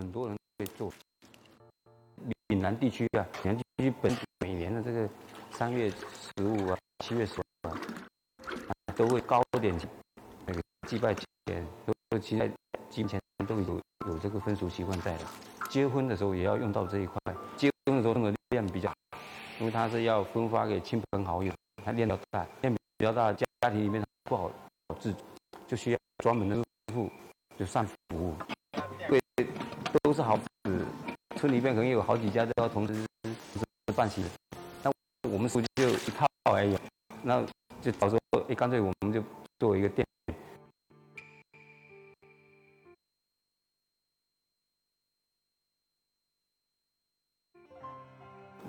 很多人会做。南地区啊，南地区本每年的这个三月十五啊、七月十五啊，都会高点那个祭拜前，都期待金钱都有有这个风俗习惯在的。结婚的时候也要用到这一块，结婚的时候用的量比较，因为它是要分发给亲朋好友，它量比较大，量比较大，家庭里面不好自，就需要专门的师傅就上服务。对都是好，村里面可能有好几家都要同时办喜，那我们属就一套而已，那就到时候哎，干脆我们就做一个店。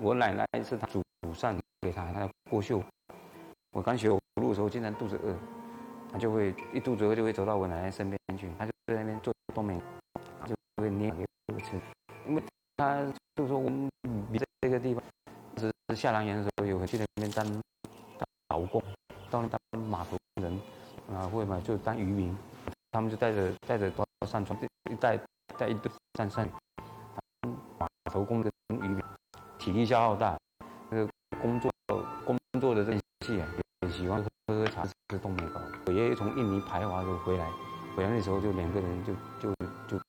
我奶奶是他祖上给他，他叫郭秀。我刚学走路的时候，经常肚子饿，他就会一肚子饿就会走到我奶奶身边去，他就在那边做冬梅。就会捏，他就说我们在这个地方是下南洋的时候，有去那边当劳工，到那当码头人啊，或者嘛就当渔民，他们就带着带着多上船，一带带一堆上山，码头工跟渔民，体力消耗大，那个工作工作的这些啊，也喜欢喝喝茶吃冬梅糕。我爷爷从印尼排华就回来，回来那时候就两个人就就就。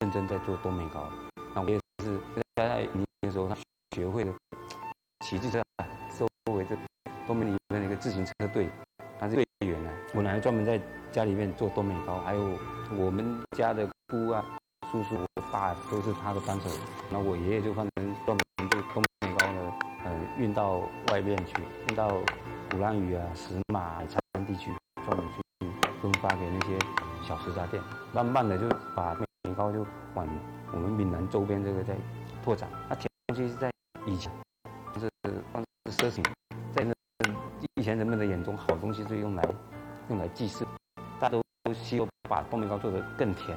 认真在做冬梅糕，那我也是在年轻的时候，他学会了骑自行车，作为这冬梅里面的一个自行车队，他是队员啊。我奶奶专门在家里面做冬梅糕，还有我们家的姑啊、叔叔、我爸都是他的帮手。那我爷爷就专门专门就冬梅糕呢，呃，运到外面去，运到鼓浪屿啊、石马、海滩地区，专门去分发给那些小食杂店。慢慢的就把。年糕就往我们闽南周边这个在拓展。那甜东西是在以前就是当是奢侈，在那以前人们的眼中，好东西是用来用来祭祀，大家都希望把冬米糕做得更甜，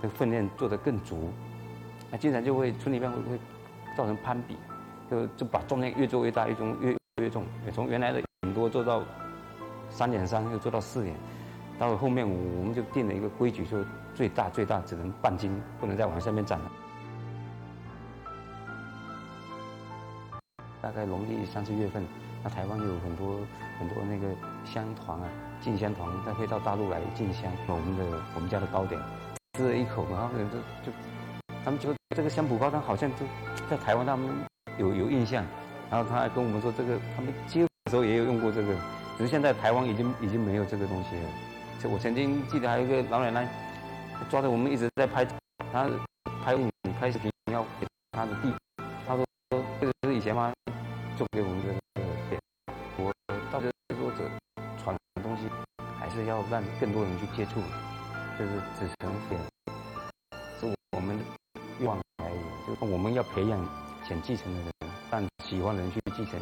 这个分量做得更足。那经常就会村里面会会造成攀比，就就把重量越做越大，越重越越重，从原来的很多做到三点三，又做到四点。到了后面，我们就定了一个规矩，说最大最大只能半斤，不能再往下面涨了。大概农历三四月份，那台湾有很多很多那个香团啊，进香团，他会到大陆来进香，我们的我们家的糕点，吃了一口，然后就就，他们觉得这个香蒲糕汤好像就在台湾他们有有印象，然后他还跟我们说这个他们接的时候也有用过这个，只是现在台湾已经已经没有这个东西了。我曾经记得还有一个老奶奶，抓着我们一直在拍，她拍你拍视频要给她的弟，她说这个是以前吗？做给我们的店。我到这制作者传的东西，还是要让更多人去接触，就是子承父业，是我们愿望而已。就是我们要培养想继承的人，让喜欢的人去继承。